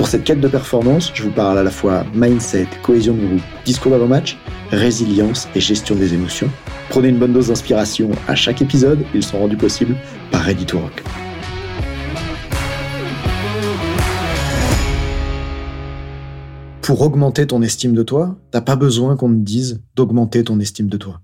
Pour cette quête de performance, je vous parle à la fois mindset, cohésion de groupe, discours d'avant-match, résilience et gestion des émotions. Prenez une bonne dose d'inspiration à chaque épisode, ils sont rendus possibles par Ready to Rock. Pour augmenter ton estime de toi, t'as pas besoin qu'on te dise d'augmenter ton estime de toi.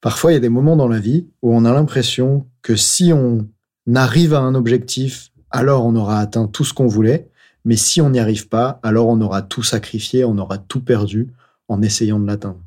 Parfois, il y a des moments dans la vie où on a l'impression que si on arrive à un objectif, alors on aura atteint tout ce qu'on voulait, mais si on n'y arrive pas, alors on aura tout sacrifié, on aura tout perdu en essayant de l'atteindre.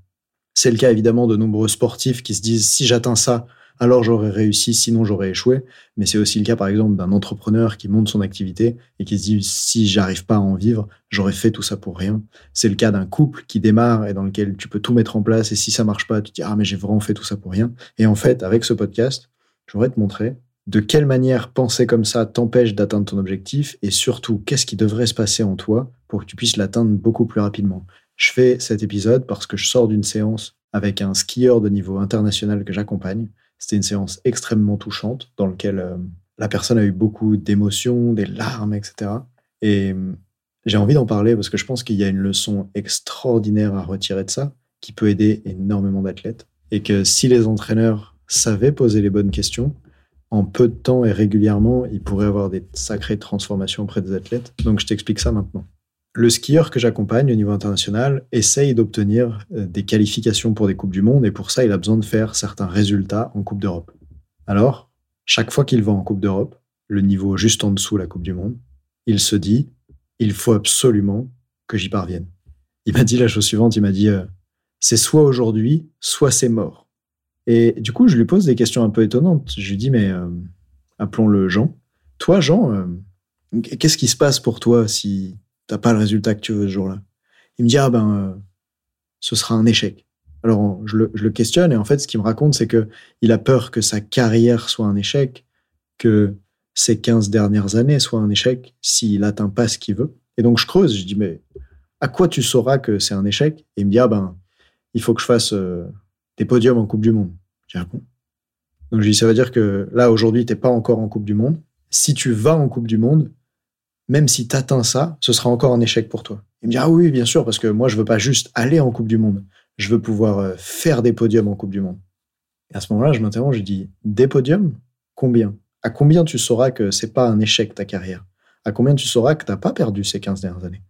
C'est le cas évidemment de nombreux sportifs qui se disent si j'atteins ça, alors j'aurais réussi, sinon j'aurais échoué. Mais c'est aussi le cas par exemple d'un entrepreneur qui monte son activité et qui se dit si j'arrive pas à en vivre, j'aurais fait tout ça pour rien. C'est le cas d'un couple qui démarre et dans lequel tu peux tout mettre en place et si ça marche pas, tu te dis ah mais j'ai vraiment fait tout ça pour rien. Et en fait, avec ce podcast, je voudrais te montrer de quelle manière penser comme ça t'empêche d'atteindre ton objectif et surtout qu'est-ce qui devrait se passer en toi pour que tu puisses l'atteindre beaucoup plus rapidement? Je fais cet épisode parce que je sors d'une séance avec un skieur de niveau international que j'accompagne. C'était une séance extrêmement touchante dans laquelle euh, la personne a eu beaucoup d'émotions, des larmes, etc. Et euh, j'ai envie d'en parler parce que je pense qu'il y a une leçon extraordinaire à retirer de ça qui peut aider énormément d'athlètes et que si les entraîneurs savaient poser les bonnes questions, en peu de temps et régulièrement, il pourrait avoir des sacrées transformations auprès des athlètes. Donc je t'explique ça maintenant. Le skieur que j'accompagne au niveau international essaye d'obtenir euh, des qualifications pour des Coupes du Monde et pour ça, il a besoin de faire certains résultats en Coupe d'Europe. Alors, chaque fois qu'il va en Coupe d'Europe, le niveau juste en dessous de la Coupe du Monde, il se dit, il faut absolument que j'y parvienne. Il m'a dit la chose suivante, il m'a dit, euh, c'est soit aujourd'hui, soit c'est mort. Et du coup, je lui pose des questions un peu étonnantes. Je lui dis, mais euh, appelons-le Jean. Toi, Jean, euh, qu'est-ce qui se passe pour toi si t'as pas le résultat que tu veux ce jour-là? Il me dit, ah ben, euh, ce sera un échec. Alors, je le, questionne et en fait, ce qu'il me raconte, c'est que il a peur que sa carrière soit un échec, que ses 15 dernières années soient un échec s'il n'atteint pas ce qu'il veut. Et donc, je creuse. Je dis, mais à quoi tu sauras que c'est un échec? Et il me dit, ah ben, il faut que je fasse des podiums en Coupe du Monde. J'ai bon. Donc je dis, ça veut dire que là, aujourd'hui, tu n'es pas encore en Coupe du Monde. Si tu vas en Coupe du Monde, même si tu atteins ça, ce sera encore un échec pour toi. Il me dit, ah oui, bien sûr, parce que moi, je veux pas juste aller en Coupe du Monde. Je veux pouvoir euh, faire des podiums en Coupe du Monde. Et à ce moment-là, je m'interroge, je dis, des podiums? Combien? À combien tu sauras que c'est pas un échec ta carrière? À combien tu sauras que tu n'as pas perdu ces 15 dernières années?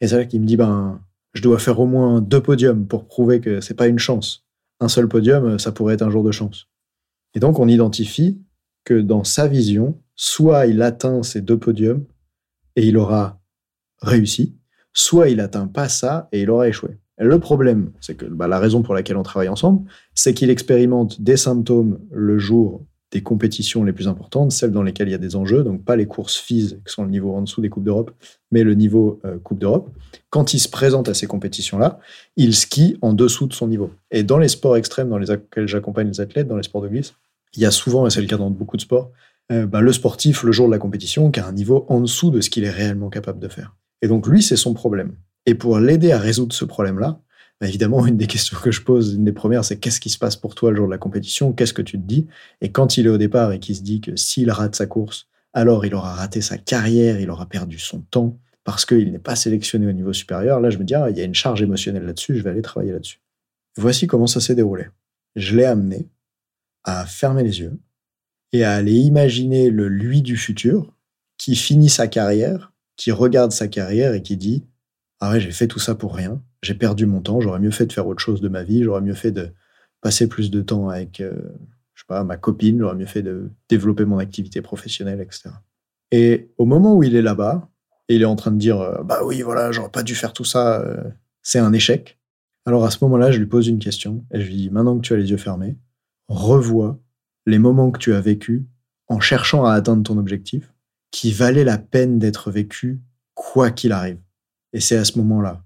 Et c'est là qu'il me dit, ben, je dois faire au moins deux podiums pour prouver que c'est pas une chance un seul podium, ça pourrait être un jour de chance. Et donc, on identifie que dans sa vision, soit il atteint ces deux podiums et il aura réussi, soit il atteint pas ça et il aura échoué. Le problème, c'est que bah, la raison pour laquelle on travaille ensemble, c'est qu'il expérimente des symptômes le jour des compétitions les plus importantes, celles dans lesquelles il y a des enjeux, donc pas les courses FIS qui sont le niveau en dessous des Coupes d'Europe, mais le niveau euh, Coupe d'Europe. Quand il se présente à ces compétitions-là, il skie en dessous de son niveau. Et dans les sports extrêmes dans lesquels j'accompagne les athlètes, dans les sports de glisse, il y a souvent, et c'est le cas dans beaucoup de sports, euh, bah, le sportif, le jour de la compétition, qui a un niveau en dessous de ce qu'il est réellement capable de faire. Et donc lui, c'est son problème. Et pour l'aider à résoudre ce problème-là, évidemment, une des questions que je pose, une des premières, c'est qu'est-ce qui se passe pour toi le jour de la compétition? Qu'est-ce que tu te dis? Et quand il est au départ et qu'il se dit que s'il rate sa course, alors il aura raté sa carrière, il aura perdu son temps parce qu'il n'est pas sélectionné au niveau supérieur, là je me dis, ah, il y a une charge émotionnelle là-dessus, je vais aller travailler là-dessus. Voici comment ça s'est déroulé. Je l'ai amené à fermer les yeux et à aller imaginer le lui du futur qui finit sa carrière, qui regarde sa carrière et qui dit, ah ouais, j'ai fait tout ça pour rien, j'ai perdu mon temps, j'aurais mieux fait de faire autre chose de ma vie, j'aurais mieux fait de passer plus de temps avec, euh, je sais pas, ma copine, j'aurais mieux fait de développer mon activité professionnelle, etc. Et au moment où il est là-bas, et il est en train de dire, euh, bah oui, voilà, j'aurais pas dû faire tout ça, euh, c'est un échec. Alors à ce moment-là, je lui pose une question, et je lui dis, maintenant que tu as les yeux fermés, revois les moments que tu as vécus en cherchant à atteindre ton objectif, qui valaient la peine d'être vécus quoi qu'il arrive. Et c'est à ce moment-là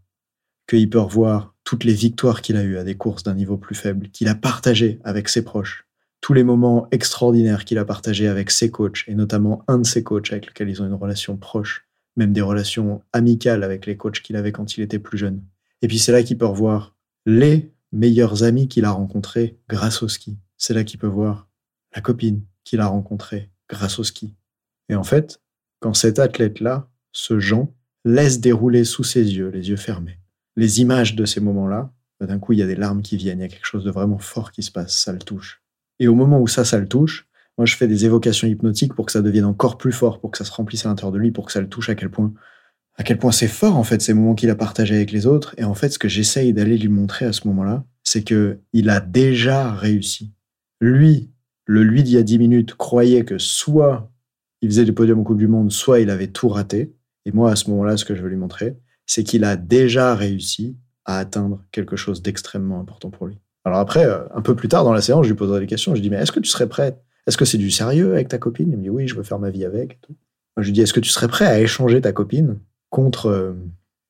qu'il peut revoir toutes les victoires qu'il a eues à des courses d'un niveau plus faible, qu'il a partagé avec ses proches, tous les moments extraordinaires qu'il a partagés avec ses coachs, et notamment un de ses coachs avec lequel ils ont une relation proche, même des relations amicales avec les coachs qu'il avait quand il était plus jeune. Et puis c'est là qu'il peut revoir les meilleurs amis qu'il a rencontrés grâce au ski. C'est là qu'il peut voir la copine qu'il a rencontrée grâce au ski. Et en fait, quand cet athlète-là, ce Jean, laisse dérouler sous ses yeux, les yeux fermés, les images de ces moments-là, bah, d'un coup, il y a des larmes qui viennent, il y a quelque chose de vraiment fort qui se passe, ça le touche. Et au moment où ça, ça le touche, moi, je fais des évocations hypnotiques pour que ça devienne encore plus fort, pour que ça se remplisse à l'intérieur de lui, pour que ça le touche à quel point, à quel point c'est fort, en fait, ces moments qu'il a partagés avec les autres. Et en fait, ce que j'essaye d'aller lui montrer à ce moment-là, c'est que il a déjà réussi. Lui, le lui d'il y a 10 minutes, croyait que soit il faisait des podiums au Coupe du Monde, soit il avait tout raté. Et moi, à ce moment-là, ce que je veux lui montrer, c'est qu'il a déjà réussi à atteindre quelque chose d'extrêmement important pour lui. Alors après, euh, un peu plus tard dans la séance, je lui poserai des questions. Je lui dis, mais est-ce que tu serais prêt Est-ce que c'est du sérieux avec ta copine? Il me dit, oui, je veux faire ma vie avec. je lui dis, est-ce que tu serais prêt à échanger ta copine contre euh,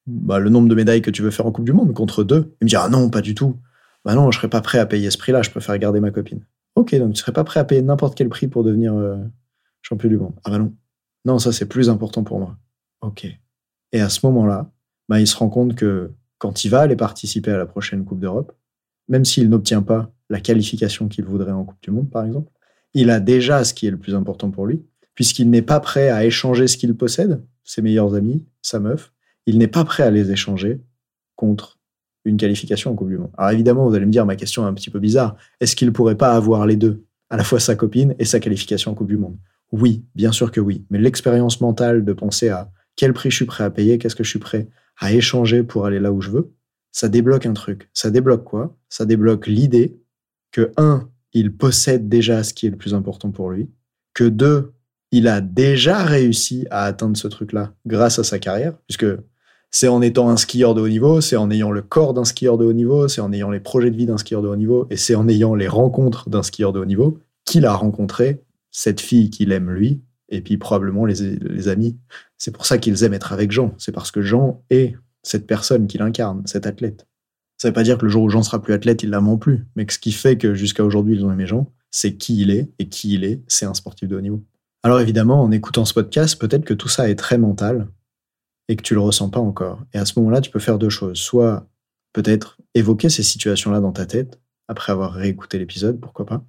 bah, le nombre de médailles que tu veux faire en Coupe du Monde, contre deux? Il me dit, ah non, pas du tout. Bah non, je serais pas prêt à payer ce prix-là, je préfère garder ma copine. Ok, donc tu serais pas prêt à payer n'importe quel prix pour devenir euh, champion du monde. Ah bah non. Non, ça c'est plus important pour moi. Ok. Et à ce moment-là, bah, il se rend compte que quand il va aller participer à la prochaine Coupe d'Europe, même s'il n'obtient pas la qualification qu'il voudrait en Coupe du Monde, par exemple, il a déjà ce qui est le plus important pour lui, puisqu'il n'est pas prêt à échanger ce qu'il possède, ses meilleurs amis, sa meuf, il n'est pas prêt à les échanger contre une qualification en Coupe du Monde. Alors évidemment, vous allez me dire, ma question est un petit peu bizarre. Est-ce qu'il ne pourrait pas avoir les deux À la fois sa copine et sa qualification en Coupe du Monde? Oui, bien sûr que oui. Mais l'expérience mentale de penser à quel prix je suis prêt à payer, qu'est-ce que je suis prêt à échanger pour aller là où je veux, ça débloque un truc. Ça débloque quoi? Ça débloque l'idée que, un, il possède déjà ce qui est le plus important pour lui, que deux, il a déjà réussi à atteindre ce truc-là grâce à sa carrière, puisque c'est en étant un skieur de haut niveau, c'est en ayant le corps d'un skieur de haut niveau, c'est en ayant les projets de vie d'un skieur de haut niveau, et c'est en ayant les rencontres d'un skieur de haut niveau qu'il a rencontré cette fille qu'il aime lui, et puis probablement les, les amis. C'est pour ça qu'ils aiment être avec Jean. C'est parce que Jean est cette personne qu'il incarne, cet athlète. Ça ne veut pas dire que le jour où Jean sera plus athlète, il l'amont plus, mais que ce qui fait que jusqu'à aujourd'hui ils ont aimé Jean, c'est qui il est, et qui il est, c'est un sportif de haut niveau. Alors évidemment, en écoutant ce podcast, peut-être que tout ça est très mental, et que tu le ressens pas encore. Et à ce moment-là, tu peux faire deux choses. Soit peut-être évoquer ces situations-là dans ta tête, après avoir réécouté l'épisode, pourquoi pas.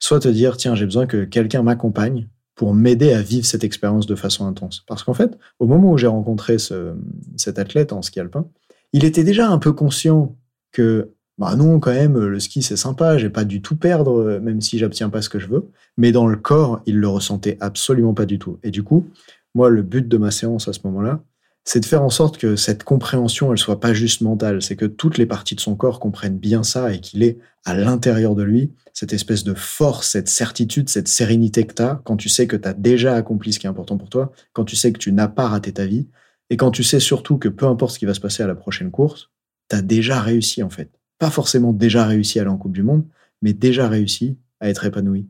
Soit te dire, tiens, j'ai besoin que quelqu'un m'accompagne pour m'aider à vivre cette expérience de façon intense. Parce qu'en fait, au moment où j'ai rencontré ce, cet athlète en ski alpin, il était déjà un peu conscient que, bah non, quand même, le ski c'est sympa, j'ai pas du tout perdre, même si j'obtiens pas ce que je veux. Mais dans le corps, il le ressentait absolument pas du tout. Et du coup, moi, le but de ma séance à ce moment-là, c'est de faire en sorte que cette compréhension, elle soit pas juste mentale, c'est que toutes les parties de son corps comprennent bien ça et qu'il est à l'intérieur de lui cette espèce de force, cette certitude, cette sérénité que tu as quand tu sais que tu as déjà accompli ce qui est important pour toi, quand tu sais que tu n'as pas raté ta vie et quand tu sais surtout que peu importe ce qui va se passer à la prochaine course, tu as déjà réussi en fait. Pas forcément déjà réussi à aller en Coupe du Monde, mais déjà réussi à être épanoui,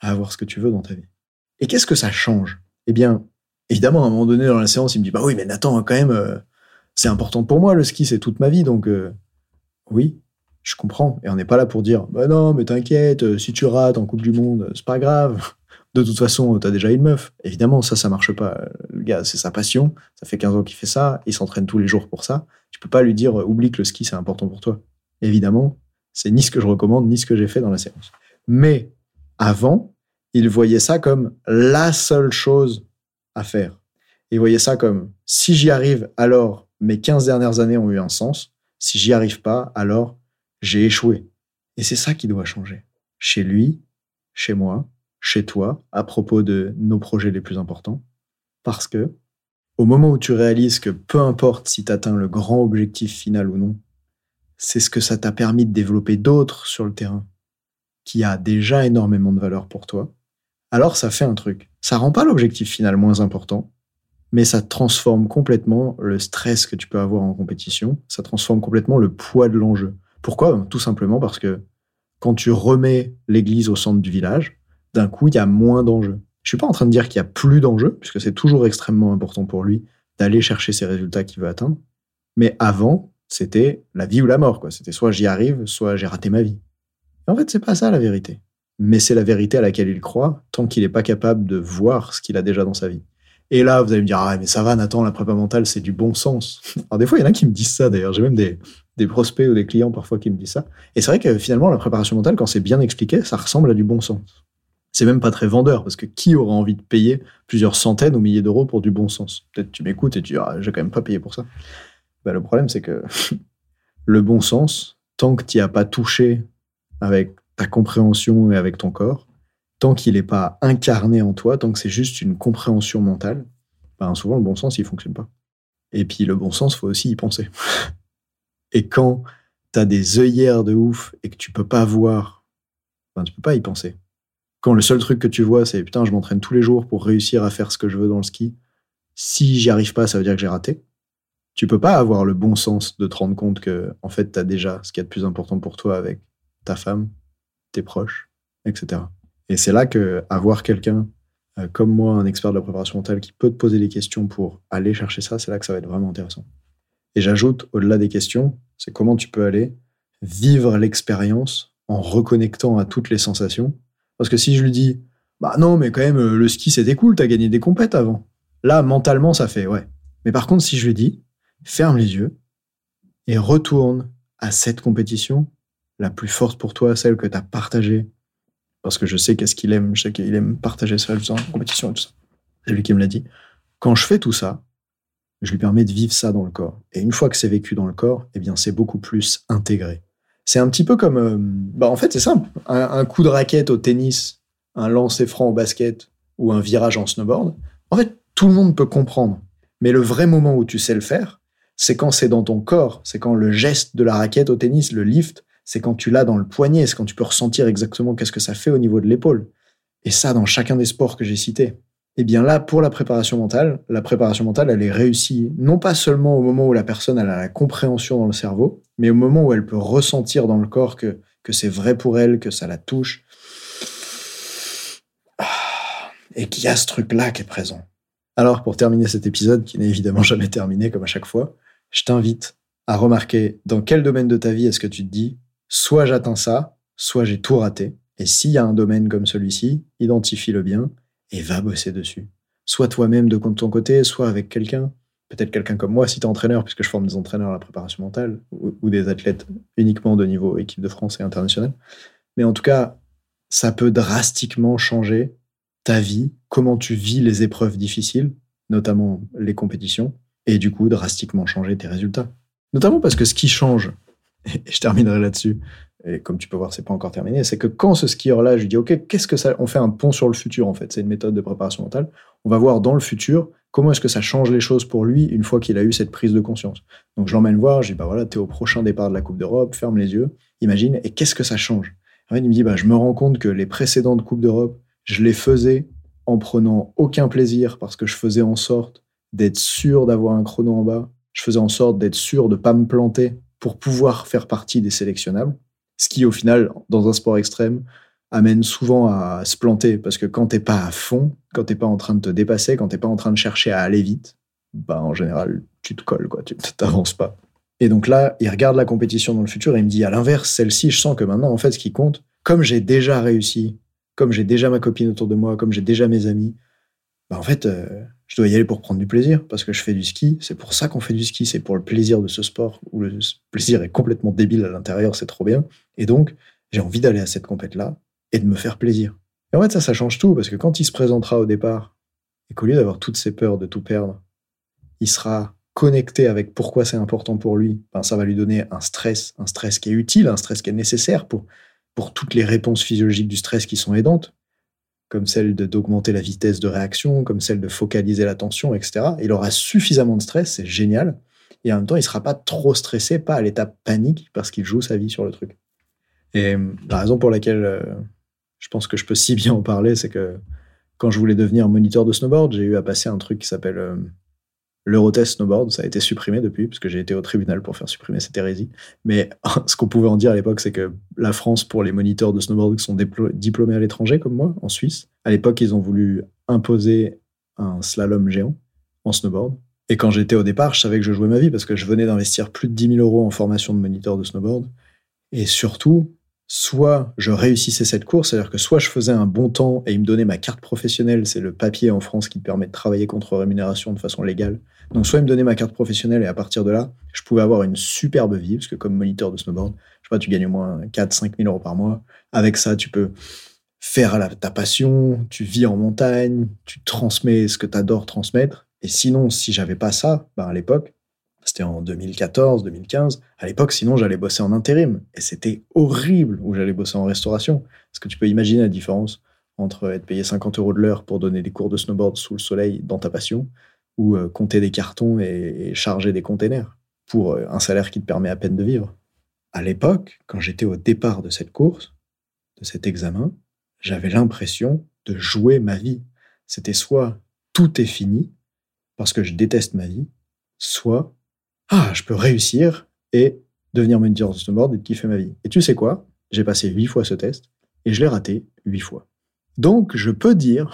à avoir ce que tu veux dans ta vie. Et qu'est-ce que ça change? Eh bien, évidemment, à un moment donné dans la séance, il me dit Bah oui, mais Nathan, quand même, euh, c'est important pour moi, le ski, c'est toute ma vie. Donc, euh, oui, je comprends. Et on n'est pas là pour dire Bah non, mais t'inquiète, euh, si tu rates en Coupe du Monde, c'est pas grave. De toute façon, t'as déjà une meuf. Évidemment, ça, ça marche pas. Le gars, c'est sa passion. Ça fait 15 ans qu'il fait ça. Il s'entraîne tous les jours pour ça. Tu peux pas lui dire Oublie que le ski, c'est important pour toi. Évidemment, c'est ni ce que je recommande, ni ce que j'ai fait dans la séance. Mais avant, il voyait ça comme la seule chose à faire. Et voyez ça comme si j'y arrive, alors mes 15 dernières années ont eu un sens. Si j'y arrive pas, alors j'ai échoué. Et c'est ça qui doit changer. Chez lui, chez moi, chez toi, à propos de nos projets les plus importants. Parce que, au moment où tu réalises que peu importe si tu atteins le grand objectif final ou non, c'est ce que ça t'a permis de développer d'autres sur le terrain, qui a déjà énormément de valeur pour toi, alors ça fait un truc. Ça rend pas l'objectif final moins important, mais ça transforme complètement le stress que tu peux avoir en compétition, ça transforme complètement le poids de l'enjeu. Pourquoi? Tout simplement parce que quand tu remets l'église au centre du village, d'un coup, il y a moins d'enjeux. Je suis pas en train de dire qu'il y a plus d'enjeux, puisque c'est toujours extrêmement important pour lui d'aller chercher ces résultats qu'il veut atteindre. Mais avant, c'était la vie ou la mort. quoi. C'était soit j'y arrive, soit j'ai raté ma vie. en fait, c'est pas ça la vérité. Mais c'est la vérité à laquelle il croit tant qu'il n'est pas capable de voir ce qu'il a déjà dans sa vie. Et là, vous allez me dire, ah, mais ça va, Nathan, la prépa mentale, c'est du bon sens. Alors, des fois, il y en a qui me disent ça, d'ailleurs. J'ai même des, des prospects ou des clients parfois qui me disent ça. Et c'est vrai que finalement, la préparation mentale, quand c'est bien expliqué, ça ressemble à du bon sens. C'est même pas très vendeur, parce que qui aura envie de payer plusieurs centaines ou milliers d'euros pour du bon sens? Peut-être tu m'écoutes et tu dis, ah, j'ai quand même pas payé pour ça. Bah, le problème, c'est que le bon sens, tant que tu n'y as pas touché avec ta compréhension et avec ton corps, tant qu'il n'est pas incarné en toi, tant que c'est juste une compréhension mentale, ben souvent le bon sens, il fonctionne pas. Et puis le bon sens, faut aussi y penser. et quand tu as des œillères de ouf et que tu peux pas voir, ben, tu peux pas y penser. Quand le seul truc que tu vois, c'est putain, je m'entraîne tous les jours pour réussir à faire ce que je veux dans le ski. Si j'y arrive pas, ça veut dire que j'ai raté. Tu peux pas avoir le bon sens de te rendre compte que, en fait, tu as déjà ce qui est de plus important pour toi avec ta femme, tes proches, etc. Et c'est là que avoir quelqu'un euh, comme moi, un expert de la préparation mentale, qui peut te poser des questions pour aller chercher ça, c'est là que ça va être vraiment intéressant. Et j'ajoute, au-delà des questions, c'est comment tu peux aller vivre l'expérience en reconnectant à toutes les sensations parce que si je lui dis, bah non, mais quand même, euh, le ski c'était cool, t'as gagné des compètes avant. Là, mentalement, ça fait ouais. Mais par contre, si je lui dis, ferme les yeux et retourne à cette compétition, la plus forte pour toi, celle que t'as partagée, parce que je sais qu'est-ce qu'il aime, je sais qu'il aime partager ça, en compétition tout ça. C'est lui qui me l'a dit. Quand je fais tout ça, je lui permets de vivre ça dans le corps. Et une fois que c'est vécu dans le corps, eh bien, c'est beaucoup plus intégré. C'est un petit peu comme. Euh, bah en fait, c'est simple. Un, coup de raquette au tennis, un lancer franc au basket ou un virage en snowboard. En fait, tout le monde peut comprendre. Mais le vrai moment où tu sais le faire, c'est quand c'est dans ton corps. C'est quand le geste de la raquette au tennis, le lift, c'est quand tu l'as dans le poignet. C'est quand tu peux ressentir exactement qu'est-ce que ça fait au niveau de l'épaule. Et ça, dans chacun des sports que j'ai cités. Eh bien là, pour la préparation mentale, la préparation mentale, elle est réussie non pas seulement au moment où la personne a la compréhension dans le cerveau, mais au moment où elle peut ressentir dans le corps que, que c'est vrai pour elle, que ça la touche, et qu'il y a ce truc-là qui est présent. Alors, pour terminer cet épisode, qui n'est évidemment jamais terminé comme à chaque fois, je t'invite à remarquer dans quel domaine de ta vie est-ce que tu te dis, soit j'atteins ça, soit j'ai tout raté. Et s'il y a un domaine comme celui-ci, identifie-le bien et va bosser dessus. Soit toi-même de ton côté, soit avec quelqu'un, peut-être quelqu'un comme moi si tu es entraîneur, puisque je forme des entraîneurs à la préparation mentale, ou, des athlètes uniquement de niveau équipe de France et internationale. Mais en tout cas, ça peut drastiquement changer ta vie, comment tu vis les épreuves difficiles, notamment les compétitions, et du coup drastiquement changer tes résultats. Notamment parce que ce qui change, et je terminerai là-dessus, et comme tu peux voir, c'est pas encore terminé, c'est que quand ce skieur-là, je lui dis, OK, qu'est-ce que ça, on fait un pont sur le futur, en fait. C'est une méthode de préparation mentale. On va voir dans le futur comment est-ce que ça change les choses pour lui une fois qu'il a eu cette prise de conscience. Donc, je l'emmène voir, je dis, bah voilà, t'es au prochain départ de la Coupe d'Europe, ferme les yeux, imagine, et qu'est-ce que ça change? Il me dit, bah, je me rends compte que les précédentes Coupes d'Europe, je les faisais en prenant aucun plaisir parce que je faisais en sorte d'être sûr d'avoir un chrono en bas. Je faisais en sorte d'être sûr de pas me planter pour pouvoir faire partie des sélectionnables. Ce qui, au final, dans un sport extrême, amène souvent à se planter parce que quand t'es pas à fond, quand t'es pas en train de te dépasser, quand t'es pas en train de chercher à aller vite, bah en général tu te colles quoi, tu t'avances pas. Et donc là, il regarde la compétition dans le futur et il me dit à l'inverse, celle-ci, je sens que maintenant en fait ce qui compte, comme j'ai déjà réussi, comme j'ai déjà ma copine autour de moi, comme j'ai déjà mes amis, bah en fait euh, je dois y aller pour prendre du plaisir parce que je fais du ski. C'est pour ça qu'on fait du ski, c'est pour le plaisir de ce sport où le plaisir est complètement débile à l'intérieur, c'est trop bien. Et donc, j'ai envie d'aller à cette compète-là et de me faire plaisir. Et en fait, ça, ça change tout parce que quand il se présentera au départ et qu'au lieu d'avoir toutes ces peurs de tout perdre, il sera connecté avec pourquoi c'est important pour lui, ben, ça va lui donner un stress, un stress qui est utile, un stress qui est nécessaire pour, pour toutes les réponses physiologiques du stress qui sont aidantes comme celle d'augmenter la vitesse de réaction, comme celle de focaliser l'attention, etc. Il aura suffisamment de stress, c'est génial. Et en même temps, il ne sera pas trop stressé, pas à l'état panique, parce qu'il joue sa vie sur le truc. Et euh, la raison pour laquelle euh, je pense que je peux si bien en parler, c'est que quand je voulais devenir moniteur de snowboard, j'ai eu à passer un truc qui s'appelle euh, L'Eurotest Snowboard, ça a été supprimé depuis, parce que j'ai été au tribunal pour faire supprimer cette hérésie. Mais ce qu'on pouvait en dire à l'époque, c'est que la France, pour les moniteurs de snowboard qui sont diplômés à l'étranger, comme moi, en Suisse, à l'époque, ils ont voulu imposer un slalom géant en snowboard. Et quand j'étais au départ, je savais que je jouais ma vie parce que je venais d'investir plus de 10 000 euros en formation de moniteur de snowboard. Et surtout, soit je réussissais cette course, c'est-à-dire que soit je faisais un bon temps et il me donnait ma carte professionnelle, c'est le papier en France qui te permet de travailler contre rémunération de façon légale. Donc soit il me donnait ma carte professionnelle et à partir de là, je pouvais avoir une superbe vie, parce que comme moniteur de snowboard, je sais pas, tu gagnes au moins 4-5 000 euros par mois. Avec ça, tu peux faire ta passion, tu vis en montagne, tu transmets ce que tu adores transmettre. Et sinon, si j'avais pas ça, ben à l'époque, c'était en 2014, 2015. À l'époque, sinon, j'allais bosser en intérim. Et c'était horrible où j'allais bosser en restauration. Parce que tu peux imaginer la différence entre être payé 50 euros de l'heure pour donner des cours de snowboard sous le soleil dans ta passion ou euh, compter des cartons et, charger des containers pour euh, un salaire qui te permet à peine de vivre. À l'époque, quand j'étais au départ de cette course, de cet examen, j'avais l'impression de jouer ma vie. C'était soit tout est fini parce que je déteste ma vie, soit ah, je peux réussir et devenir moniteur de snowboard et kiffer ma vie. Et tu sais quoi? J'ai passé huit fois ce test et je l'ai raté huit fois. Donc, je peux dire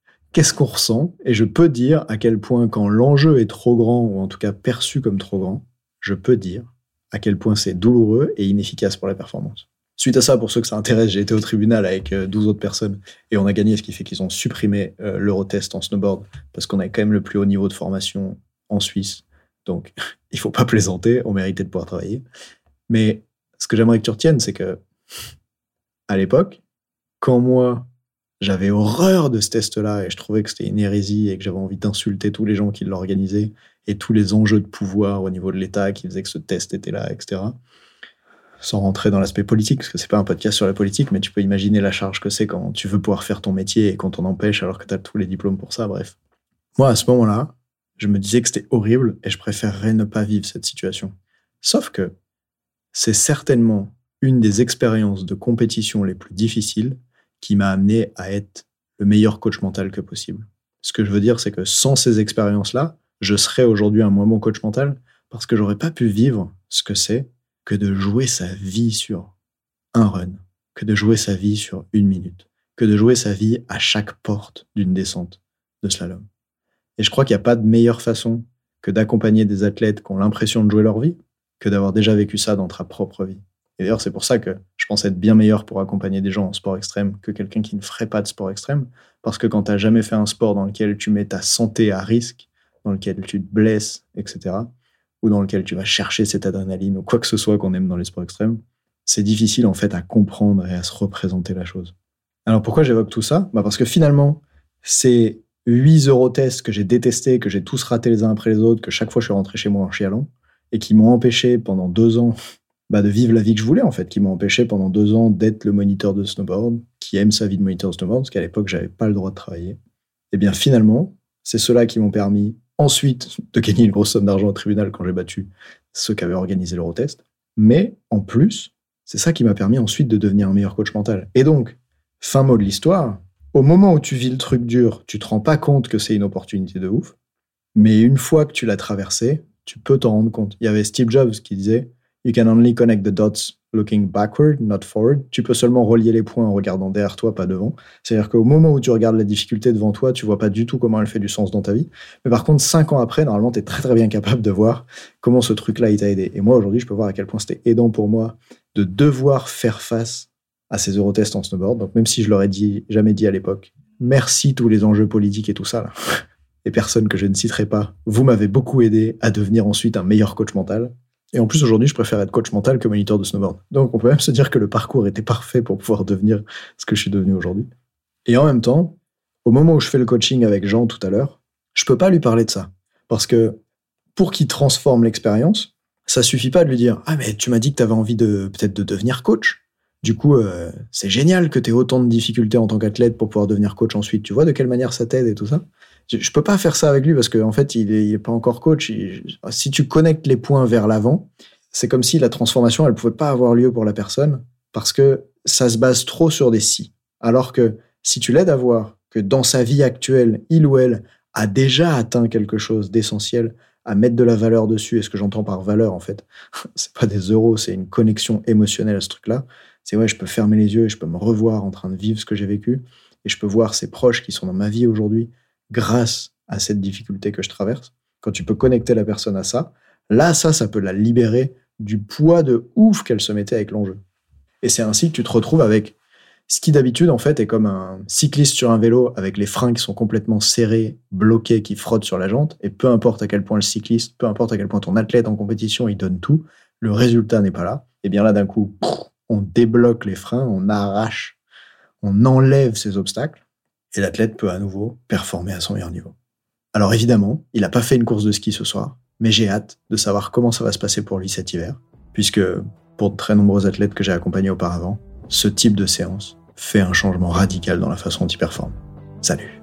qu'est-ce qu'on ressent et je peux dire à quel point quand l'enjeu est trop grand ou en tout cas perçu comme trop grand, je peux dire à quel point c'est douloureux et inefficace pour la performance. Suite à ça, pour ceux que ça intéresse, j'ai été au tribunal avec 12 euh, autres personnes et on a gagné, ce qui fait qu'ils ont supprimé euh, l'Eurotest en snowboard parce qu'on avait quand même le plus haut niveau de formation en Suisse donc, il faut pas plaisanter, on méritait de pouvoir travailler. Mais ce que j'aimerais que tu retiennes, c'est que, à l'époque, quand moi, j'avais horreur de ce test-là et je trouvais que c'était une hérésie et que j'avais envie d'insulter tous les gens qui l'organisaient et tous les enjeux de pouvoir au niveau de l'État qui faisaient que ce test était là, etc. Sans rentrer dans l'aspect politique, parce que c'est pas un podcast sur la politique, mais tu peux imaginer la charge que c'est quand tu veux pouvoir faire ton métier et qu'on t'en empêche alors que tu as tous les diplômes pour ça, bref. Moi, à ce moment-là, je me disais que c'était horrible et je préférerais ne pas vivre cette situation. Sauf que c'est certainement une des expériences de compétition les plus difficiles qui m'a amené à être le meilleur coach mental que possible. Ce que je veux dire, c'est que sans ces expériences-là, je serais aujourd'hui un moins bon coach mental parce que j'aurais pas pu vivre ce que c'est que de jouer sa vie sur un run, que de jouer sa vie sur une minute, que de jouer sa vie à chaque porte d'une descente de slalom. Et je crois qu'il n'y a pas de meilleure façon que d'accompagner des athlètes qui ont l'impression de jouer leur vie que d'avoir déjà vécu ça dans ta propre vie. Et d'ailleurs, c'est pour ça que je pense être bien meilleur pour accompagner des gens en sport extrême que quelqu'un qui ne ferait pas de sport extrême. Parce que quand tu n'as jamais fait un sport dans lequel tu mets ta santé à risque, dans lequel tu te blesses, etc., ou dans lequel tu vas chercher cette adrénaline ou quoi que ce soit qu'on aime dans les sports extrêmes, c'est difficile en fait à comprendre et à se représenter la chose. Alors pourquoi j'évoque tout ça? Bah Parce que finalement, c'est 8 tests que j'ai détestés, que j'ai tous ratés les uns après les autres, que chaque fois je suis rentré chez moi en chialant, et qui m'ont empêché pendant deux ans bah, de vivre la vie que je voulais, en fait, qui m'ont empêché pendant deux ans d'être le moniteur de snowboard, qui aime sa vie de moniteur de snowboard, parce qu'à l'époque, j'avais pas le droit de travailler. Et eh bien finalement, c'est ceux-là qui m'ont permis ensuite de gagner une grosse somme d'argent au tribunal quand j'ai battu ceux qui avaient organisé l'Eurotest. Mais en plus, c'est ça qui m'a permis ensuite de devenir un meilleur coach mental. Et donc, fin mot de l'histoire, au moment où tu vis le truc dur, tu te rends pas compte que c'est une opportunité de ouf. Mais une fois que tu l'as traversé, tu peux t'en rendre compte. Il y avait Steve Jobs qui disait You can only connect the dots looking backward, not forward. Tu peux seulement relier les points en regardant derrière toi, pas devant. C'est-à-dire qu'au moment où tu regardes la difficulté devant toi, tu vois pas du tout comment elle fait du sens dans ta vie. Mais par contre, cinq ans après, normalement, tu es très très bien capable de voir comment ce truc-là, t'a aidé. Et moi, aujourd'hui, je peux voir à quel point c'était aidant pour moi de devoir faire face à ces Eurotests en snowboard. Donc même si je leur ai dit, jamais dit à l'époque, merci tous les enjeux politiques et tout ça, là, les personnes que je ne citerai pas, vous m'avez beaucoup aidé à devenir ensuite un meilleur coach mental. Et en plus, aujourd'hui, je préfère être coach mental que moniteur de snowboard. Donc, on peut même se dire que le parcours était parfait pour pouvoir devenir ce que je suis devenu aujourd'hui. Et en même temps, au moment où je fais le coaching avec Jean tout à l'heure, je peux pas lui parler de ça. Parce que pour qu'il transforme l'expérience, ça suffit pas de lui dire Ah, mais tu m'as dit que tu avais envie de peut-être de devenir coach. Du coup, euh, c'est génial que tu aies autant de difficultés en tant qu'athlète pour pouvoir devenir coach ensuite. Tu vois de quelle manière ça t'aide et tout ça? Je, je, peux pas faire ça avec lui parce qu'en en fait, il est, pas encore coach. si tu connectes les points vers l'avant, c'est comme si la transformation, elle pouvait pas avoir lieu pour la personne parce que ça se base trop sur des si. Alors que si tu l'aides à voir que dans sa vie actuelle, il ou elle a déjà atteint quelque chose d'essentiel, à mettre de la valeur dessus. Et ce que j'entends par valeur, en fait, c'est pas des euros, c'est une connexion émotionnelle à ce truc-là c'est ouais, je peux fermer les yeux et je peux me revoir en train de vivre ce que j'ai vécu et je peux voir ces proches qui sont dans ma vie aujourd'hui grâce à cette difficulté que je traverse. quand tu peux connecter la personne à ça, là, ça, ça peut la libérer du poids de ouf qu'elle se mettait avec l'enjeu. Et c'est ainsi que tu te retrouves avec ce qui d'habitude, en fait, est comme un cycliste sur un vélo avec les freins qui sont complètement serrés, bloqués, qui frottent sur la jante. Et peu importe à quel point le cycliste, peu importe à quel point ton athlète en compétition, il donne tout, le résultat n'est pas là. Et bien là, d'un coup, on débloque les freins, on arrache, on enlève ces obstacles. Et l'athlète peut à nouveau performer à son meilleur niveau. Alors évidemment, il n'a pas fait une course de ski ce soir, mais j'ai hâte de savoir comment ça va se passer pour lui cet hiver, puisque pour de très nombreux athlètes que j'ai accompagnés auparavant, ce type de séance fait un changement radical dans la façon dont il performe. Salut